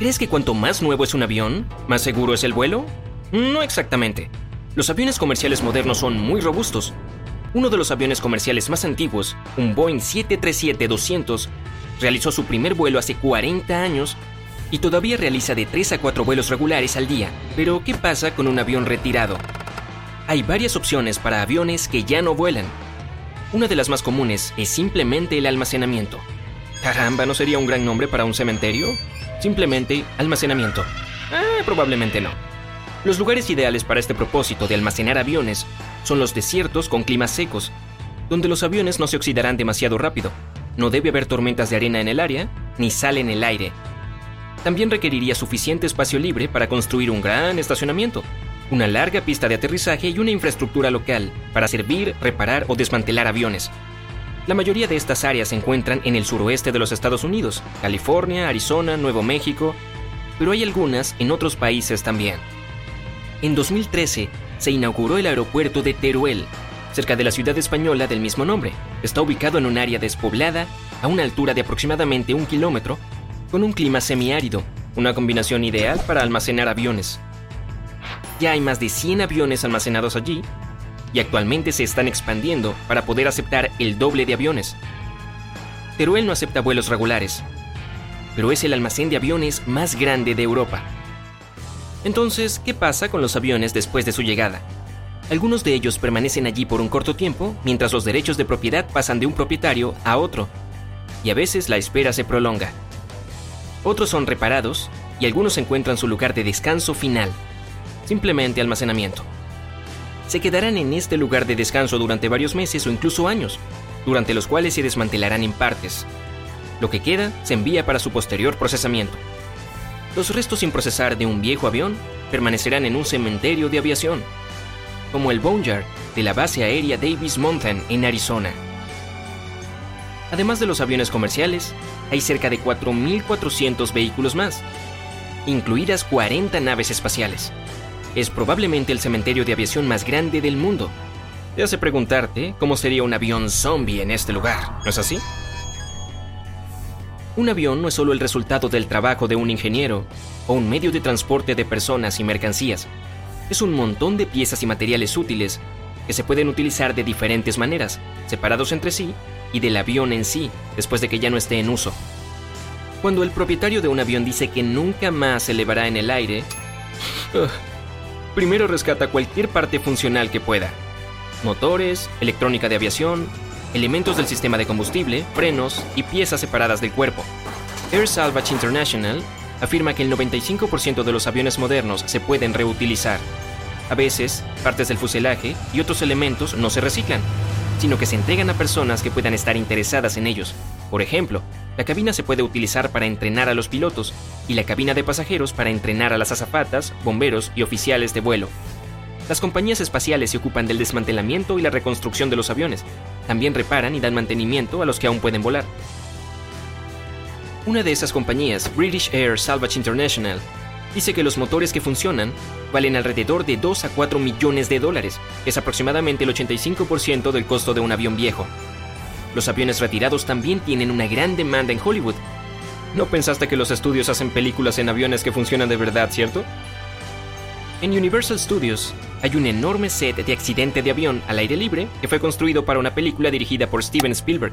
¿Crees que cuanto más nuevo es un avión, más seguro es el vuelo? No exactamente. Los aviones comerciales modernos son muy robustos. Uno de los aviones comerciales más antiguos, un Boeing 737-200, realizó su primer vuelo hace 40 años y todavía realiza de 3 a 4 vuelos regulares al día. Pero, ¿qué pasa con un avión retirado? Hay varias opciones para aviones que ya no vuelan. Una de las más comunes es simplemente el almacenamiento. Caramba, ¿no sería un gran nombre para un cementerio? Simplemente almacenamiento. Ah, probablemente no. Los lugares ideales para este propósito de almacenar aviones son los desiertos con climas secos, donde los aviones no se oxidarán demasiado rápido. No debe haber tormentas de arena en el área, ni sal en el aire, también requeriría suficiente espacio libre para construir un gran estacionamiento, una larga pista de aterrizaje y una infraestructura local para servir, reparar o desmantelar aviones. La mayoría de estas áreas se encuentran en el suroeste de los Estados Unidos, California, Arizona, Nuevo México, pero hay algunas en otros países también. En 2013 se inauguró el aeropuerto de Teruel, cerca de la ciudad española del mismo nombre. Está ubicado en un área despoblada a una altura de aproximadamente un kilómetro con un clima semiárido, una combinación ideal para almacenar aviones. Ya hay más de 100 aviones almacenados allí y actualmente se están expandiendo para poder aceptar el doble de aviones. Teruel no acepta vuelos regulares, pero es el almacén de aviones más grande de Europa. Entonces, ¿qué pasa con los aviones después de su llegada? Algunos de ellos permanecen allí por un corto tiempo, mientras los derechos de propiedad pasan de un propietario a otro, y a veces la espera se prolonga otros son reparados y algunos encuentran su lugar de descanso final, simplemente almacenamiento. Se quedarán en este lugar de descanso durante varios meses o incluso años, durante los cuales se desmantelarán en partes. Lo que queda se envía para su posterior procesamiento. Los restos sin procesar de un viejo avión permanecerán en un cementerio de aviación, como el Boneyard de la base aérea Davis Mountain en Arizona. Además de los aviones comerciales, hay cerca de 4.400 vehículos más, incluidas 40 naves espaciales. Es probablemente el cementerio de aviación más grande del mundo. Te hace preguntarte cómo sería un avión zombie en este lugar, ¿no es así? Un avión no es solo el resultado del trabajo de un ingeniero o un medio de transporte de personas y mercancías. Es un montón de piezas y materiales útiles que se pueden utilizar de diferentes maneras, separados entre sí y del avión en sí, después de que ya no esté en uso. Cuando el propietario de un avión dice que nunca más se elevará en el aire, primero rescata cualquier parte funcional que pueda. Motores, electrónica de aviación, elementos del sistema de combustible, frenos y piezas separadas del cuerpo. Air Salvage International afirma que el 95% de los aviones modernos se pueden reutilizar. A veces, partes del fuselaje y otros elementos no se reciclan, sino que se entregan a personas que puedan estar interesadas en ellos. Por ejemplo, la cabina se puede utilizar para entrenar a los pilotos y la cabina de pasajeros para entrenar a las azafatas, bomberos y oficiales de vuelo. Las compañías espaciales se ocupan del desmantelamiento y la reconstrucción de los aviones. También reparan y dan mantenimiento a los que aún pueden volar. Una de esas compañías, British Air Salvage International, dice que los motores que funcionan valen alrededor de 2 a 4 millones de dólares, es aproximadamente el 85% del costo de un avión viejo. Los aviones retirados también tienen una gran demanda en Hollywood. No pensaste que los estudios hacen películas en aviones que funcionan de verdad, ¿cierto? En Universal Studios hay un enorme set de accidente de avión al aire libre que fue construido para una película dirigida por Steven Spielberg.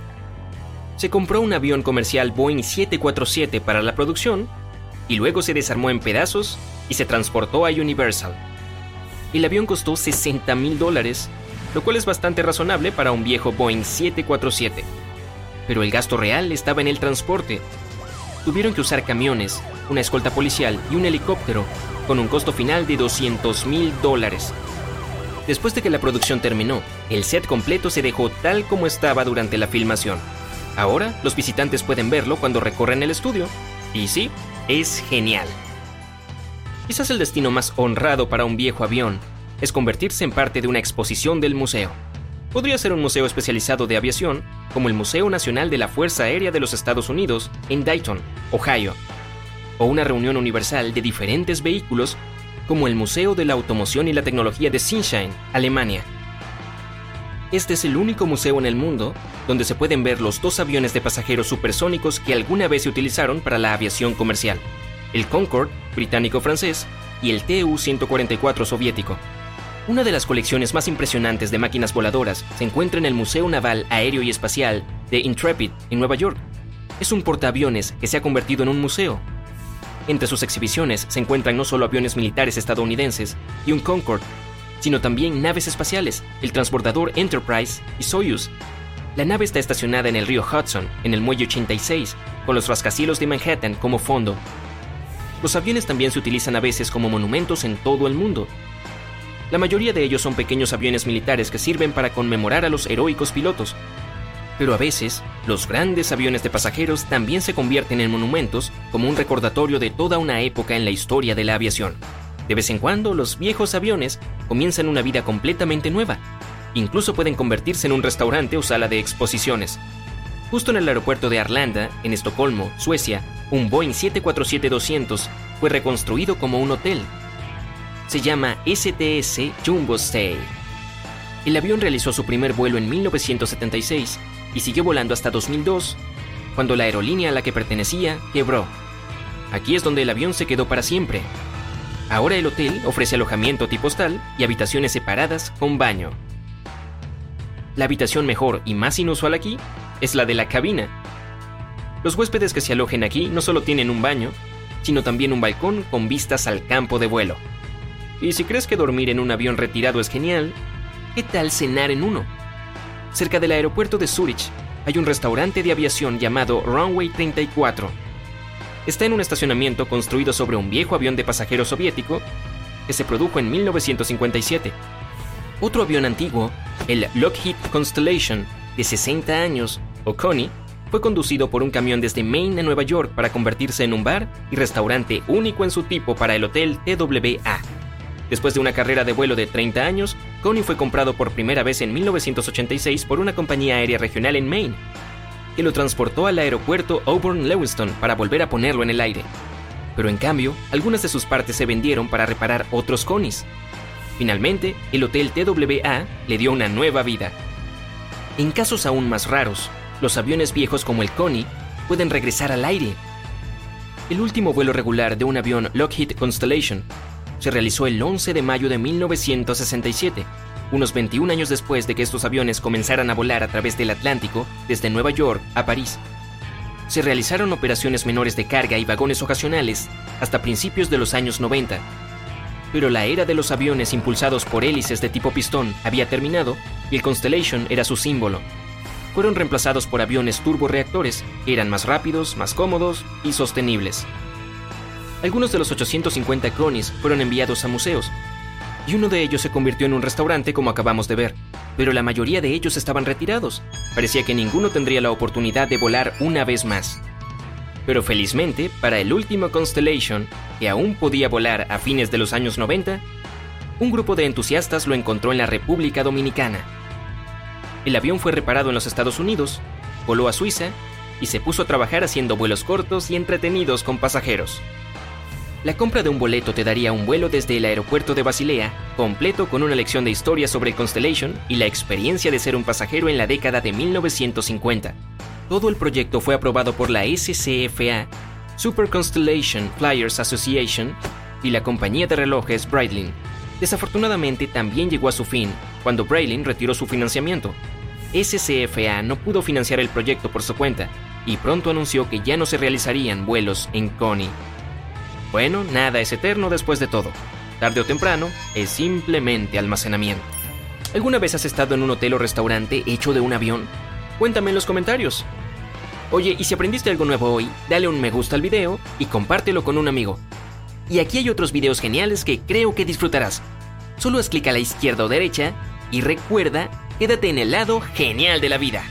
Se compró un avión comercial Boeing 747 para la producción y luego se desarmó en pedazos y se transportó a Universal. El avión costó 60 mil dólares, lo cual es bastante razonable para un viejo Boeing 747. Pero el gasto real estaba en el transporte. Tuvieron que usar camiones, una escolta policial y un helicóptero, con un costo final de 200 mil dólares. Después de que la producción terminó, el set completo se dejó tal como estaba durante la filmación. Ahora, los visitantes pueden verlo cuando recorren el estudio. Y sí, es genial. Quizás el destino más honrado para un viejo avión es convertirse en parte de una exposición del museo. Podría ser un museo especializado de aviación, como el Museo Nacional de la Fuerza Aérea de los Estados Unidos en Dayton, Ohio, o una reunión universal de diferentes vehículos, como el Museo de la Automoción y la Tecnología de Sinshine, Alemania. Este es el único museo en el mundo donde se pueden ver los dos aviones de pasajeros supersónicos que alguna vez se utilizaron para la aviación comercial. el Concorde, británico-francés, y el Tu-144 soviético. Una de las colecciones más impresionantes de máquinas voladoras se encuentra en el Museo Naval Aéreo y Espacial de Intrepid, en Nueva York. Es un portaaviones que se ha convertido en un museo. Entre sus exhibiciones se encuentran no solo aviones militares estadounidenses y un Concorde, sino también naves espaciales, el transbordador Enterprise y Soyuz. La nave está estacionada en el río Hudson, en el muelle 86, con los rascacielos de Manhattan como fondo. Los aviones también se utilizan a veces como monumentos en todo el mundo, la mayoría de ellos son pequeños aviones militares que sirven para conmemorar a los heroicos pilotos. Pero a veces, los grandes aviones de pasajeros también se convierten en monumentos como un recordatorio de toda una época en la historia de la aviación. De vez en cuando, los viejos aviones comienzan una vida completamente nueva. Incluso pueden convertirse en un restaurante o sala de exposiciones. Justo en el aeropuerto de Arlanda, en Estocolmo, Suecia, un Boeing 747-200 fue reconstruido como un hotel se llama STS Jumbo Stay. El avión realizó su primer vuelo en 1976 y siguió volando hasta 2002, cuando la aerolínea a la que pertenecía quebró. Aquí es donde el avión se quedó para siempre. Ahora el hotel ofrece alojamiento tipo hostal y habitaciones separadas con baño. La habitación mejor y más inusual aquí es la de la cabina. Los huéspedes que se alojen aquí no solo tienen un baño, sino también un balcón con vistas al campo de vuelo. Y si crees que dormir en un avión retirado es genial, ¿qué tal cenar en uno? Cerca del aeropuerto de Zurich hay un restaurante de aviación llamado Runway 34. Está en un estacionamiento construido sobre un viejo avión de pasajeros soviético que se produjo en 1957. Otro avión antiguo, el Lockheed Constellation, de 60 años, o Connie, fue conducido por un camión desde Maine a Nueva York para convertirse en un bar y restaurante único en su tipo para el Hotel TWA. Después de una carrera de vuelo de 30 años, Coney fue comprado por primera vez en 1986 por una compañía aérea regional en Maine, que lo transportó al aeropuerto Auburn Lewiston para volver a ponerlo en el aire. Pero en cambio, algunas de sus partes se vendieron para reparar otros Conis. Finalmente, el Hotel TWA le dio una nueva vida. En casos aún más raros, los aviones viejos como el Coney pueden regresar al aire. El último vuelo regular de un avión Lockheed Constellation se realizó el 11 de mayo de 1967, unos 21 años después de que estos aviones comenzaran a volar a través del Atlántico desde Nueva York a París. Se realizaron operaciones menores de carga y vagones ocasionales hasta principios de los años 90. Pero la era de los aviones impulsados por hélices de tipo pistón había terminado y el Constellation era su símbolo. Fueron reemplazados por aviones turboreactores, eran más rápidos, más cómodos y sostenibles. Algunos de los 850 cronis fueron enviados a museos, y uno de ellos se convirtió en un restaurante como acabamos de ver, pero la mayoría de ellos estaban retirados. Parecía que ninguno tendría la oportunidad de volar una vez más. Pero felizmente, para el último Constellation, que aún podía volar a fines de los años 90, un grupo de entusiastas lo encontró en la República Dominicana. El avión fue reparado en los Estados Unidos, voló a Suiza y se puso a trabajar haciendo vuelos cortos y entretenidos con pasajeros. La compra de un boleto te daría un vuelo desde el aeropuerto de Basilea, completo con una lección de historia sobre Constellation y la experiencia de ser un pasajero en la década de 1950. Todo el proyecto fue aprobado por la SCFA, Super Constellation Flyers Association y la compañía de relojes Breitling. Desafortunadamente también llegó a su fin cuando Breitling retiró su financiamiento. SCFA no pudo financiar el proyecto por su cuenta y pronto anunció que ya no se realizarían vuelos en Coney. Bueno, nada es eterno después de todo. Tarde o temprano, es simplemente almacenamiento. ¿Alguna vez has estado en un hotel o restaurante hecho de un avión? Cuéntame en los comentarios. Oye, y si aprendiste algo nuevo hoy, dale un me gusta al video y compártelo con un amigo. Y aquí hay otros videos geniales que creo que disfrutarás. Solo haz clic a la izquierda o derecha y recuerda, quédate en el lado genial de la vida.